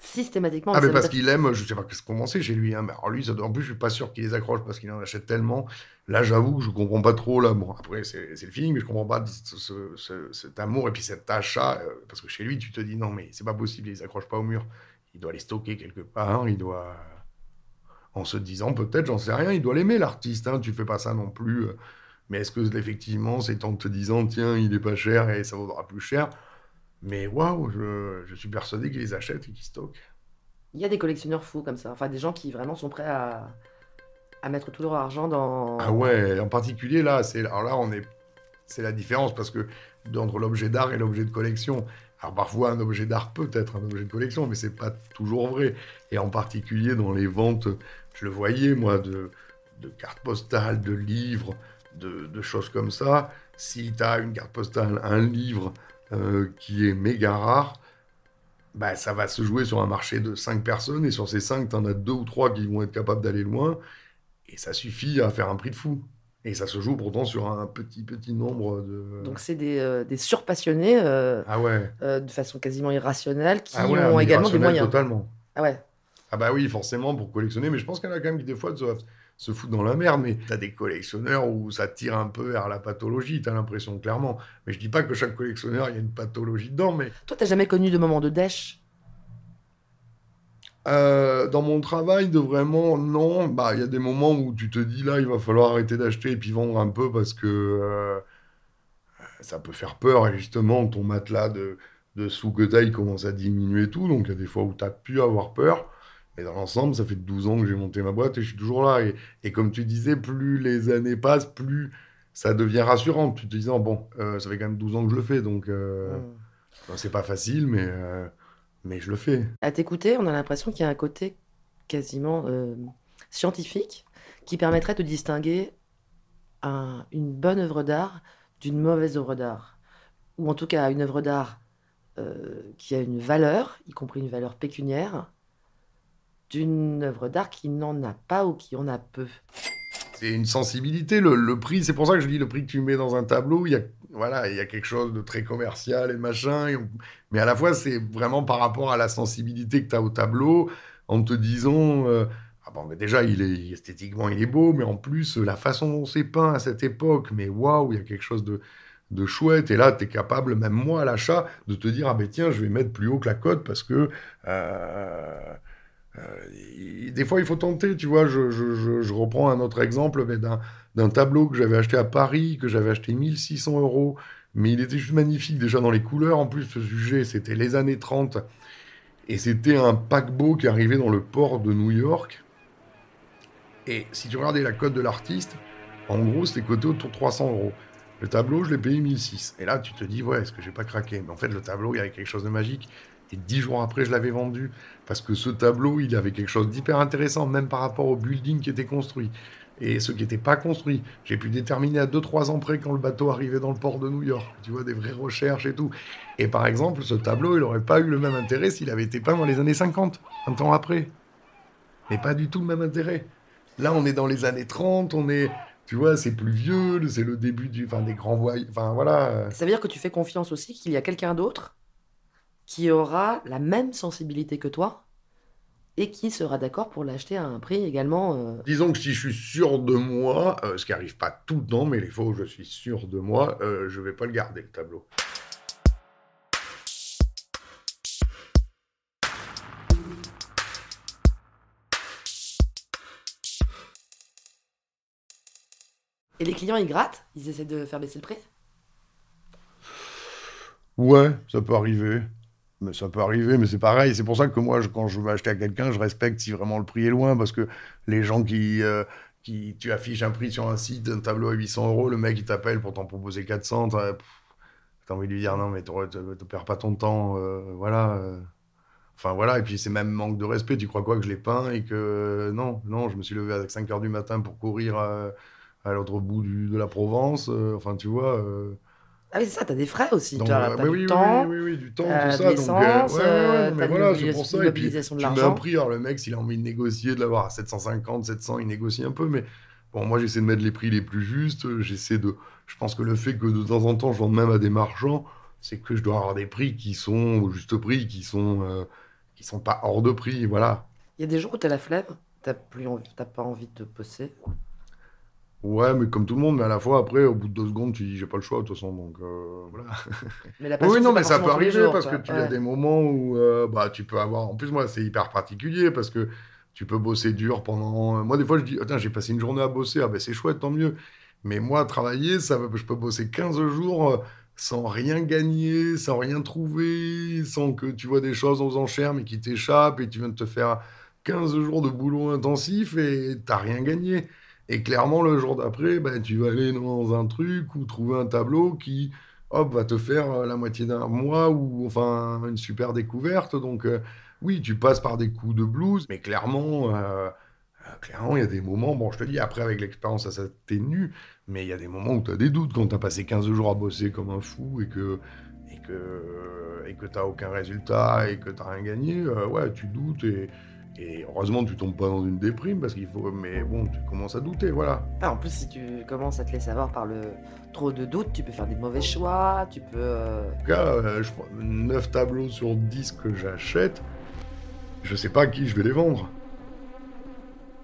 Systématiquement. Ah, mais parce qu'il aime, je sais pas ce qu'on sait chez lui, hein, mais alors lui, ça en plus, je suis pas sûr qu'il les accroche parce qu'il en achète tellement. Là, j'avoue que je comprends pas trop, là. Bon, après, c'est c'est le feeling, mais je comprends pas ce- ce- ce- cet amour et puis cet achat, euh, parce que chez lui, tu te dis non, mais c'est pas possible, il les accroche pas au mur. Il doit les stocker quelque part, il doit. En se disant, peut-être, j'en sais rien, il doit l'aimer, l'artiste, hein, tu fais pas ça non plus. euh, Mais est-ce que, effectivement, c'est en te disant, tiens, il est pas cher et ça vaudra plus cher? Mais waouh, je, je suis persuadé qu'il les achète et qu'il stocke. Il y a des collectionneurs fous comme ça. Enfin, des gens qui vraiment sont prêts à, à mettre tout leur argent dans. Ah ouais, en particulier là, c'est alors là on est c'est la différence parce que entre l'objet d'art et l'objet de collection. Alors parfois un objet d'art peut être un objet de collection, mais c'est pas toujours vrai. Et en particulier dans les ventes, je le voyais moi de, de cartes postales, de livres, de, de choses comme ça. Si tu as une carte postale, un livre euh, qui est méga rare, bah, ça va se jouer sur un marché de 5 personnes et sur ces 5, tu en as deux ou trois qui vont être capables d'aller loin. Et ça suffit à faire un prix de fou. Et ça se joue pourtant sur un petit, petit nombre de... Donc, c'est des, euh, des surpassionnés euh, ah ouais. euh, de façon quasiment irrationnelle qui Ah ouais, ont également des moyens. Totalement. Ah ouais. Ah bah oui, forcément, pour collectionner. Mais je pense qu'il y en a quand même qui, des fois, doivent se foutent dans la merde. Mais t'as des collectionneurs où ça tire un peu vers la pathologie, t'as l'impression, clairement. Mais je dis pas que chaque collectionneur, il y a une pathologie dedans. Mais Toi, t'as jamais connu de moment de dèche? Euh, dans mon travail, de vraiment, non. Bah, il y a des moments où tu te dis là, il va falloir arrêter d'acheter et puis vendre un peu parce que euh, ça peut faire peur. Et justement, ton matelas de, de sous que t'as, il commence à diminuer et tout. Donc, il y a des fois où tu as pu avoir peur. Mais dans l'ensemble, ça fait 12 ans que j'ai monté ma boîte et je suis toujours là. Et, et comme tu disais, plus les années passent, plus ça devient rassurant. Tu te disant, bon, euh, ça fait quand même 12 ans que je le fais. Donc, euh, bon, c'est pas facile, mais, euh, mais je le fais. À t'écouter, on a l'impression qu'il y a un côté quasiment euh, scientifique qui permettrait de distinguer un- une bonne œuvre d'art d'une mauvaise œuvre d'art. Ou en tout cas une œuvre d'art qui a une valeur, y compris une valeur pécuniaire, d'une œuvre d'art qui n'en a pas ou qui en a peu. C'est une sensibilité, le, le prix, c'est pour ça que je dis le prix que tu mets dans un tableau, il y a, voilà, il y a quelque chose de très commercial et machin, mais à la fois c'est vraiment par rapport à la sensibilité que tu as au tableau, en te disant, euh, ah bon, mais déjà il est esthétiquement il est beau, mais en plus la façon dont c'est peint à cette époque, mais waouh, il y a quelque chose de, de chouette. Et là, tu es capable, même moi à l'achat, de te dire, ah ben tiens, je vais mettre plus haut que la cote parce que... Euh, des fois, il faut tenter, tu vois. Je, reprends un autre exemple d'un tableau que j'avais acheté à Paris, que j'avais acheté 1600 euros, mais il était juste magnifique déjà dans les couleurs. En plus, ce sujet, c'était les années 30, et c'était un paquebot qui arrivait dans le port de New York. Et si tu regardais la cote de l'artiste, en gros, c'était coté autour de 300 euros. Le tableau, je l'ai payé 1006. Et là, tu te dis, ouais, est-ce que j'ai pas craqué? Mais en fait, le tableau, il y avait quelque chose de magique. Et dix jours après, je l'avais vendu. Parce que ce tableau, il avait quelque chose d'hyper intéressant, même par rapport au building qui était construit. Et ceux qui n'étaient pas construits, j'ai pu déterminer à 2-3 ans près quand le bateau arrivait dans le port de New York. Tu vois, des vraies recherches et tout. Et par exemple, ce tableau, il n'aurait pas eu le même intérêt s'il avait été peint dans les années 50, un temps après. Mais pas du tout le même intérêt. Là, on est dans les années 30, on est, tu vois, c'est plus vieux, c'est le début du, enfin, des grands voyages, enfin voilà. Ça veut dire que tu fais confiance aussi qu'il y a quelqu'un d'autre qui aura la même sensibilité que toi et qui sera d'accord pour l'acheter à un prix également. Euh, Disons que si je suis sûr de moi, euh, ce qui arrive pas tout le temps, mais les fois où je suis sûr de moi, euh, je vais pas le garder le tableau. Et les clients, ils grattent? Ils essaient de faire baisser le prix? Ouais, ça peut arriver. Mais ça peut arriver, mais c'est pareil. C'est pour ça que moi, quand je veux acheter à quelqu'un, je respecte si vraiment le prix est loin, parce que les gens qui, euh, qui tu affiches un prix sur un site, un tableau à 800 euros, le mec il t'appelle pour t'en proposer 400, t'as as envie de lui dire non, mais tu perds pas ton temps, euh, voilà. Euh. Enfin voilà, et puis c'est même manque de respect. Tu crois quoi que je l'ai peint et que non, non, je me suis levé à 5 heures du matin pour courir à, l'autre bout de la Provence. enfin, tu vois. Ah oui, c'est ça, t'as des frais aussi. tu as, oui, du temps. Oui, oui, du temps, euh, tout ça. Donc, euh, ouais, ouais, mais voilà, c'est pour ça. Et puis, tu mets un prix. Alors, le mec, s'il a envie de négocier, de l'avoir à 750, 700, il négocie un peu. Mais bon, moi, j'essaie de mettre les prix les plus justes. J'essaie de. Je pense que le fait que de temps en temps, je vende même à des marchands, c'est que je dois avoir des prix qui sont au juste prix, qui sont, euh, qui sont pas hors de prix. Voilà. Il y a des jours où t'as la flemme, t'as plus envie, t'as pas envie de bosser. Ouais, mais comme tout le monde, mais à la fois, après, au bout de deux secondes, tu dis, j'ai pas le choix, de toute façon, donc euh, voilà. <laughs> oui, non, mais ça peut arriver parce que tu as des moments où euh, bah, tu peux avoir. En plus, moi, c'est hyper particulier parce que tu peux bosser dur pendant. Moi, des fois, je dis, attends, j'ai passé une journée à bosser, ah ben c'est chouette, tant mieux. Mais moi, travailler, ça, je peux bosser 15 jours euh, sans rien gagner, sans rien trouver, sans que tu vois des choses aux enchères, mais qui t'échappent et tu viens de te faire 15 jours de boulot intensif et t'as rien gagné. Et clairement, le jour d'après, ben, tu vas aller dans un truc ou trouver un tableau qui, hop, va te faire euh, la moitié d'un mois ou enfin une super découverte. Donc, euh, oui, tu passes par des coups de blues, mais clairement, euh, clairement, il y a des moments, bon, je te dis, après, avec l'expérience, ça s'atténue, mais il y a des moments où tu as des doutes quand tu as passé 15 jours à bosser comme un fou et que et que et que aucun résultat et que tu rien gagné, ouais, tu doutes et et heureusement, tu tombes pas dans une déprime parce qu'il faut. Mais bon, tu commences à douter, voilà. Ah, en plus, si tu commences à te laisser avoir par le trop de doutes, tu peux faire des mauvais choix, tu peux. Euh, en tout cas, euh, je 9 tableaux sur 10 que j'achète, je sais pas à qui je vais les vendre.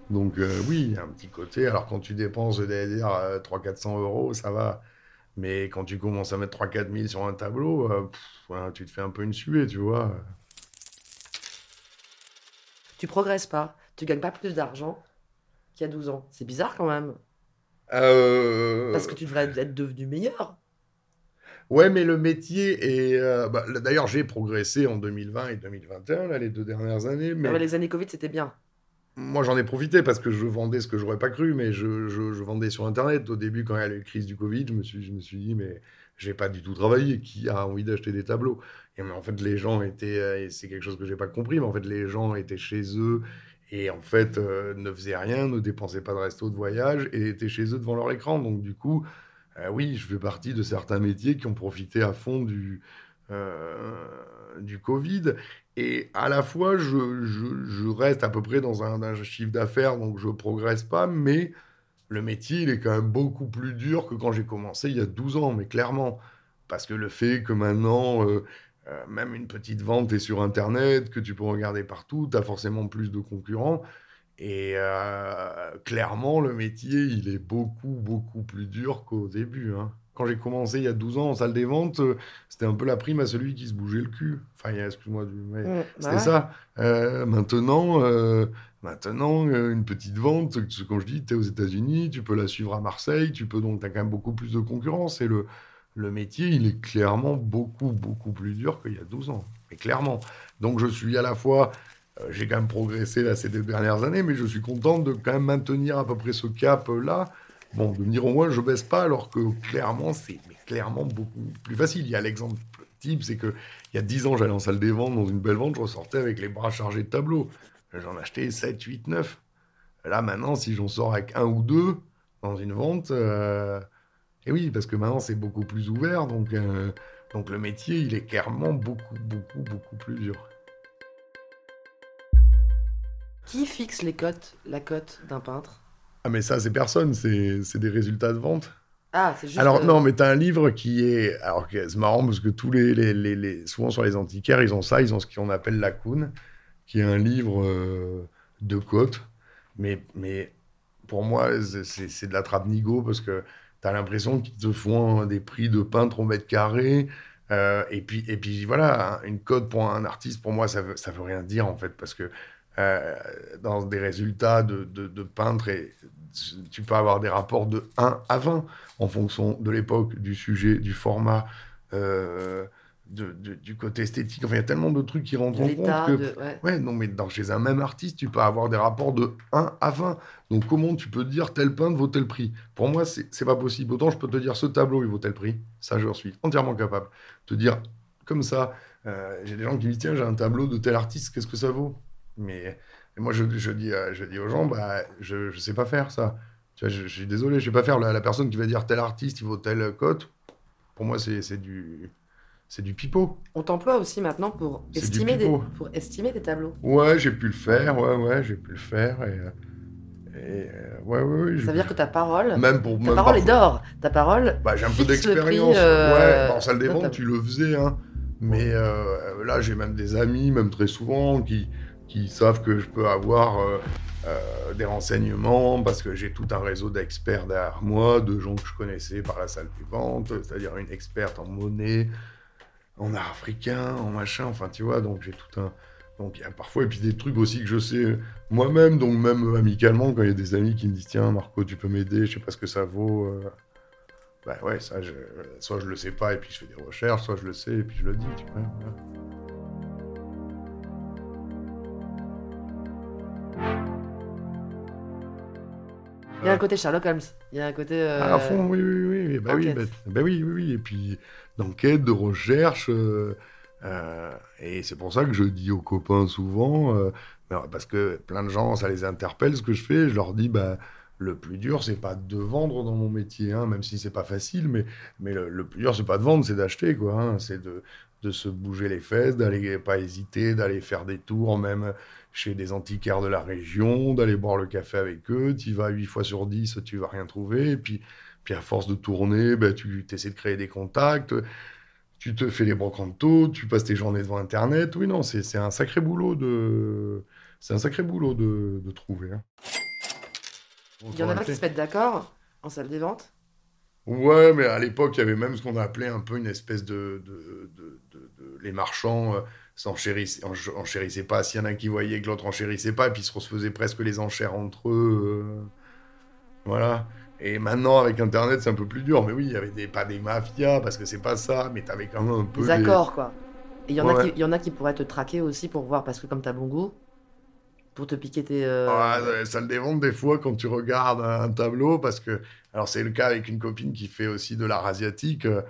Donc, euh, oui, il y a un petit côté. Alors, quand tu dépenses, dire 300-400 euros, ça va. Mais quand tu commences à mettre 3-4 000 sur un tableau, tu te fais un peu une suée, tu vois tu progresses pas, tu gagnes pas plus d'argent qu'il y a 12 ans. C'est bizarre quand même. Euh, Parce que tu devrais être devenu meilleur. Ouais, mais le métier est. Euh, bah, d'ailleurs, j'ai progressé en 2020 et 2021, là, les deux dernières années. Mais... Ah les années Covid, c'était bien. Moi, j'en ai profité parce que je vendais ce que j'aurais pas cru, mais je, je, vendais sur Internet. Au début, quand il y a eu la crise du Covid, je me suis, je me suis dit, mais j'ai pas du tout travaillé. Qui a envie d'acheter des tableaux Et mais en fait, les gens étaient, euh, et c'est quelque chose que j'ai pas compris, mais en fait, les gens étaient chez eux et en fait euh, ne faisaient rien, ne dépensaient pas de resto, de voyage et étaient chez eux devant leur écran. Donc du coup, euh, oui, je fais partie de certains métiers qui ont profité à fond du du Covid. Et à la fois, je, je, je, reste à peu près dans un, un chiffre d'affaires, donc je progresse pas, mais le métier, il est quand même beaucoup plus dur que quand j'ai commencé il y a 12 ans, mais clairement. Parce que le fait que maintenant, euh, euh, même une petite vente est sur Internet, que tu peux regarder partout, tu as forcément plus de concurrents. Et euh, clairement, le métier, il est beaucoup, beaucoup plus dur qu'au début. Hein. Quand j'ai commencé il y a 12 ans en salle des ventes, euh, c'était un peu la prime à celui qui se bougeait le cul. Enfin, excuse-moi, mais Mm, c'était bah ça. Euh, maintenant, euh, maintenant une petite vente, quand je dis, tu es aux États-Unis, tu peux la suivre à Marseille, tu peux donc, tu as quand même beaucoup plus de concurrence. Et le, le métier, il est clairement beaucoup, beaucoup plus dur qu'il y a 12 ans. Mais clairement. Donc, je suis à la fois. euh, j'ai quand même progressé là ces deux dernières années, mais je suis content de quand même maintenir à peu près ce cap euh, là. Bon, de me dire au moins je baisse pas, alors que clairement c'est clairement beaucoup plus facile. Il y a l'exemple type, c'est que il y a 10 ans j'allais en salle des ventes dans une belle vente, je ressortais avec les bras chargés de tableaux. J'en achetais 7, 8, 9. Là maintenant, si j'en sors avec un ou deux dans une vente, euh, et oui, parce que maintenant c'est beaucoup plus ouvert, donc, euh, donc le métier il est clairement beaucoup, beaucoup, beaucoup plus dur. Qui fixe les cotes, la cote d'un peintre? Ah mais ça c'est personne, c'est des résultats de vente. Ah, c'est juste. Alors euh, non, mais tu as un livre qui est... Alors c'est marrant parce que tous les, les, les- les- Souvent sur les antiquaires, ils ont ça, ils ont ce qu'on appelle la Coune, qui est un livre euh, de cotes. Mais, mais pour moi, c'est- de la trappe nigo parce que tu as l'impression qu'ils te font des prix de peintre au mètre carré. euh, et, puis, et puis voilà, hein, une cote pour un artiste, pour moi, ça veut, ça veut rien dire en fait parce que euh, dans des résultats de, de, de peintre, et, tu peux avoir des rapports de 1 à 20 en fonction de l'époque, du sujet, du format, euh, de- de- du côté esthétique. Enfin, il y a tellement de trucs qui rentrent en compte que... de. Ouais. Ouais, non, mais dans, chez un même artiste, tu peux avoir des rapports de 1 à 20. Donc, comment tu peux dire tel peintre vaut tel prix? Pour moi, c'est c'est pas possible. Autant je peux te dire ce tableau, il vaut tel prix. Ça, je suis entièrement capable. Te dire comme ça, euh, j'ai des gens qui me disent tiens, j'ai un tableau de tel artiste, qu'est-ce que ça vaut? Mais, moi, je, je dis, euh, je dis aux gens, bah, je ne sais pas faire ça. Tu vois, je, je suis désolé, je sais pas faire. La, la personne qui va dire tel artiste, il vaut telle cote, pour moi, c'est du, c'est du pipeau. On t'emploie aussi maintenant pour estimer, des, pour estimer des tableaux. Ouais, j'ai pu le faire, ouais, ouais, j'ai pu le faire. Et, et, euh, ouais, ouais, Ça veut dire que ta parole. Même pour Ta même parole est d'or. Ta parole. Bah, j'ai un peu d'expérience. euh, Ouais, bah, en salle des ventes, tu le faisais, hein. Mais euh, là, j'ai même des amis, même très souvent, qui, qui savent que je peux avoir euh, euh, des renseignements parce que j'ai tout un réseau d'experts derrière moi, de gens que je connaissais par la salle des ventes, c'est-à-dire une experte en monnaie, en art africain, en machin, enfin, tu vois, donc j'ai tout un. Donc il y a parfois, et puis des trucs aussi que je sais moi-même, donc même amicalement, quand il y a des amis qui me disent Tiens, Marco, tu peux m'aider, je sais pas ce que ça vaut. euh, bah ouais, ça, je- soit je le sais pas et puis je fais des recherches, soit je le sais et puis je le dis, tu vois. Il y a un côté Sherlock Holmes. Il y a un côté. euh, Ah, à fond, oui, oui, oui, bah oui, bah, bah oui, oui, oui, et puis d'enquête, de recherche, euh, euh, et c'est pour ça que je dis aux copains souvent, parce que plein de gens, ça les interpelle ce que je fais, je leur dis, bah, le plus dur, c'est pas de vendre dans mon métier, hein, même si c'est pas facile, mais, mais le, le plus dur, c'est pas de vendre, c'est d'acheter, quoi, hein, c'est de, de se bouger les fesses, d'aller pas hésiter, d'aller faire des tours, même chez des antiquaires de la région, d'aller boire le café avec eux, tu y vas 8 fois sur 10, tu vas rien trouver, et puis, puis à force de tourner, ben, tu essaies de créer des contacts, tu te fais les brocantos, tu passes tes journées devant Internet, oui, non, c'est c'est un sacré boulot de... C'est un sacré boulot de, de trouver. hein. Il y en a pas qui se mettent d'accord en salle des ventes? Ouais, mais à l'époque, il y avait même ce qu'on appelait un peu une espèce de... de, de- de- de- les marchands euh, s'enchérissaient ench- enchérissaient pas. S'il y en a un qui voyait que l'autre enchérissait pas, et puis se refaisaient presque les enchères entre eux. euh, Voilà. Et maintenant, avec Internet, c'est un peu plus dur. Mais oui, il y avait des, pas des mafias, parce que c'est pas ça, mais t'avais quand même un peu Des des- accords, quoi. Et il y, en a qui- y en a qui pourraient te traquer aussi pour voir, parce que comme t'as bon goût, pour te piquer tes. euh, Ouais, dans les salles des ventes, des fois, quand tu regardes un tableau, parce que, alors c'est le cas avec une copine qui fait aussi de l'art asiatique, euh, euh,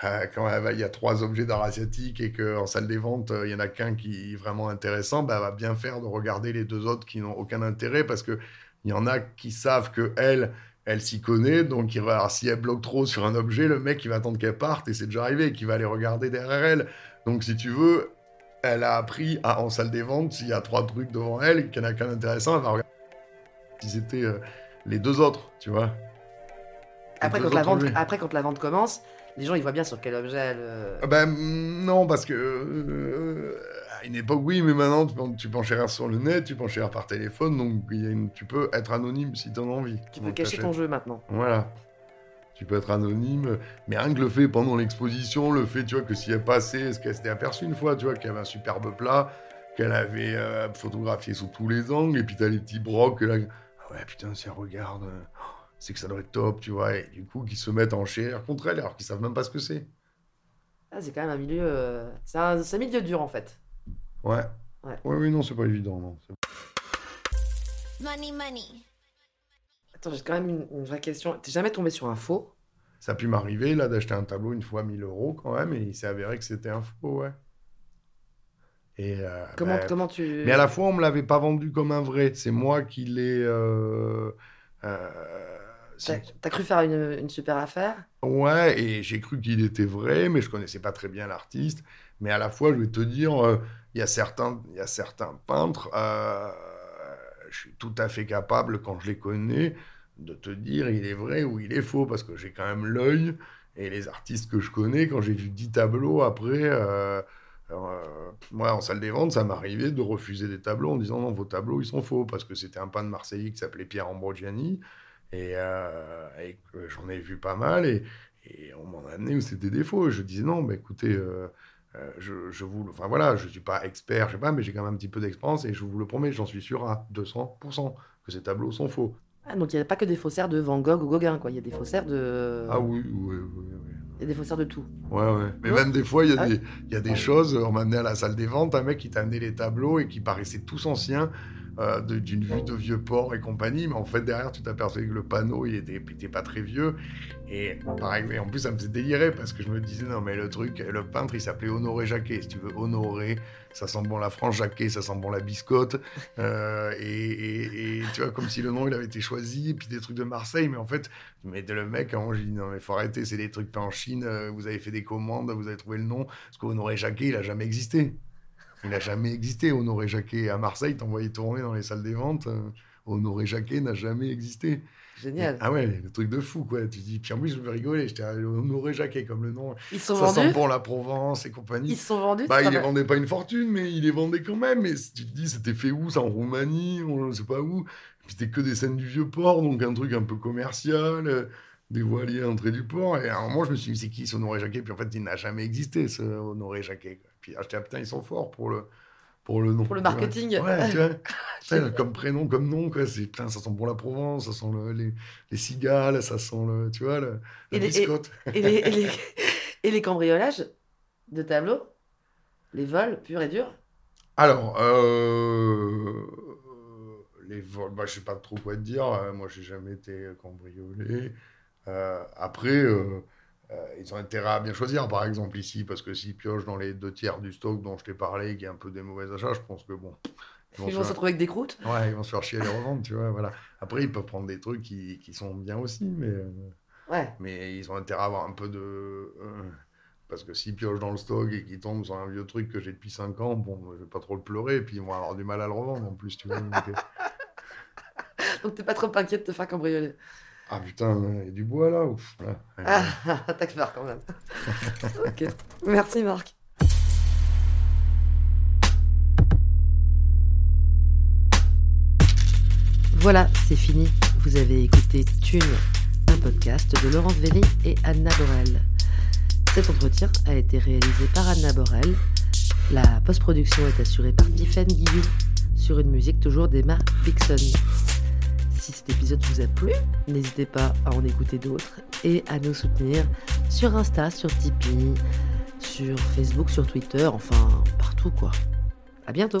quand il y a trois objets d'art asiatique et qu'en salle des ventes, euh, il y en a qu'un qui est vraiment intéressant, bah, elle va bien faire de regarder les deux autres qui n'ont aucun intérêt, parce que il y en a qui savent que elle, elle s'y connaît, donc il va, alors, si elle bloque trop sur un objet, le mec, il va attendre qu'elle parte, et c'est déjà arrivé, qu'il va aller regarder derrière elle. Donc si tu veux, elle a appris à, en salle des ventes, s'il y a trois trucs devant elle, qu'il n'y en a qu'un intéressant, elle va regarder si c'était euh, les deux autres, tu vois. Quand la vente, après, quand la vente commence, les gens ils voient bien sur quel objet elle. euh, Ah Ben mm, non, parce que euh, à une époque, oui, mais maintenant, tu tu peux enchérir sur le net, tu peux enchérir par téléphone, donc il y a une- tu peux être anonyme si tu en as envie. Tu peux cacher ton jeu maintenant. Voilà. tu peux être anonyme, mais rien que le fait pendant l'exposition, le fait, tu vois, que s'il est passé, ce qu'elle s'était aperçue une fois, tu vois, qu'il y avait un superbe plat, qu'elle avait euh, photographié sous tous les angles, et puis t'as les petits brocs, là, ah ouais, putain, si elle regarde, euh, c'est que ça doit être top, tu vois, et du coup, qu'ils se mettent en chair contre elle, alors qu'ils savent même pas ce que c'est. Ah, c'est quand même un milieu. euh, C'est un, milieu dur en fait. Ouais. Ouais. Ouais, oui, non, c'est pas évident, non. Money, money. Attends, j'ai quand même une, une vraie question. T'es jamais tombé sur un faux? Ça a pu m'arriver, là, d'acheter un tableau une fois 1000 euros, quand même, et il s'est avéré que c'était un faux, ouais. Et, euh, Comment, bah, comment tu. Mais à la fois, on me l'avait pas vendu comme un vrai. C'est moi qui l'ai. euh, euh, T'as cru faire une, une super affaire? Ouais, et j'ai cru qu'il était vrai, mais je connaissais pas très bien l'artiste. Mais à la fois, je vais te dire, euh, il y a certains, il y a certains peintres, euh, je suis tout à fait capable, quand je les connais, de te dire il est vrai ou il est faux, parce que j'ai quand même l'œil. Et les artistes que je connais, quand j'ai vu 10 tableaux après, euh, euh, moi en salle des ventes, ça m'arrivait de refuser des tableaux en disant non, vos tableaux ils sont faux, parce que c'était un peintre marseillais qui s'appelait Pierre Ambrogiani. Et, euh, et j'en ai vu pas mal. Et, et on m'en a amené où c'était des. Et je disais non, bah, écoutez, euh, euh, je, je vous. Enfin voilà, je suis pas expert, je sais pas, mais j'ai quand même un petit peu d'expérience et je vous le promets, j'en suis sûr à 200% que ces tableaux sont faux. ah, Donc il n'y a pas que des faussaires de Van Gogh ou Gauguin, quoi. Il y a des faussaires de. Ah oui, oui, oui, oui. Il y a des faussaires de tout. Ouais, ouais. Mais Ouais. même des fois, il y, a Ah des- y a des choses. On m'a amené à la salle des ventes, un mec qui t'a amené les tableaux et qui paraissaient tous anciens, euh, d'une vue de vieux port et compagnie. Mais en fait, derrière, tu t'aperçois que le panneau, il était, il était pas très vieux. Et pareil, mais en plus, ça me faisait délirer parce que je me disais, non, mais le truc, le peintre, il s'appelait Honoré Jacquet. Si tu veux, Honoré, ça sent bon la France Jacquet, ça sent bon la biscotte. <laughs> Euh, et, et- et tu vois, comme si le nom, il avait été choisi. Et puis des trucs de Marseille. Mais en fait, mais le mec, moment, j'ai dit, non, mais faut arrêter, c'est des trucs faits en Chine. euh, Vous avez fait des commandes, vous avez trouvé le nom. Parce qu'Honoré Jacquet, il a jamais existé. Il n'a jamais existé, Honoré Jacquet. À Marseille, t'envoyais tourner dans les salles des ventes. euh, Honoré Jacquet n'a jamais existé. Génial. Ah ouais, le truc de fou, quoi. Tu dis, puis en plus, je me rigolais. J'étais Honoré Jacquet, comme le nom. Ils sont Ça sent vendus? bon la Provence et compagnie. Ils sont vendus Bah, il les vendait pas une fortune, mais il les vendait quand même. Et tu te dis, c'était fait où ça En Roumanie On ne sait pas où. Puis c'était que des scènes du vieux port, donc un truc un peu commercial, euh, des voiliers à l'entrée du port. Et à un moment, je me suis dit, c'est qui ce Honoré Jacquet? Puis en fait, il n'a jamais existé, ce Honoré Jacquet. quoi. Puis ah, ah, putain, ils sont forts pour le, pour le nom. Pour le marketing. Ouais, tu vois. <laughs> Putain, comme prénom, comme nom, quoi. C'est, putain, ça sent bon la Provence, ça sent le- les, les cigales, ça sent le, tu vois, le, la Et les- et- biscotte. Et les, et, les, <laughs> et les cambriolages de tableaux Les vols purs et durs? Alors, euh, les vols, bah, je sais pas trop quoi te dire. Euh, moi, j'ai jamais été cambriolé. Euh, après, euh, ils ont intérêt à bien choisir, par exemple, ici, parce que s'ils piochent dans les deux tiers du stock dont je t'ai parlé, qui est un peu des mauvais achats, je pense que bon. Ils vont se faire- retrouver avec des croûtes Ouais, ils vont se faire chier à les revendre, tu vois, voilà. Après, ils peuvent prendre des trucs qui, qui sont bien aussi, mais, euh, Ouais. mais ils ont intérêt à avoir un peu de... euh, parce que s'ils piochent dans le stock et qu'ils tombent sur un vieux truc que j'ai depuis 5 ans, bon, je vais pas trop le pleurer, et puis ils vont avoir du mal à le revendre en plus, tu vois. donc, euh, <laughs> Donc t'es pas trop inquiet de te faire cambrioler. Ah putain, il y a du bois là ouf, là. Ah, t'as peur quand même. <laughs> ok. Merci Marc. Voilà, c'est fini. Vous avez écouté Thune, un podcast de Laurence Velli et Anna Borel. Cet entretien a été réalisé par Anna Borel. La post-production est assurée par Tiffany Guillou sur une musique toujours d'Emma Dixon. Si cet épisode vous a plu, n'hésitez pas à en écouter d'autres et à nous soutenir sur Insta, sur Tipeee, sur Facebook, sur Twitter, enfin partout quoi. À bientôt.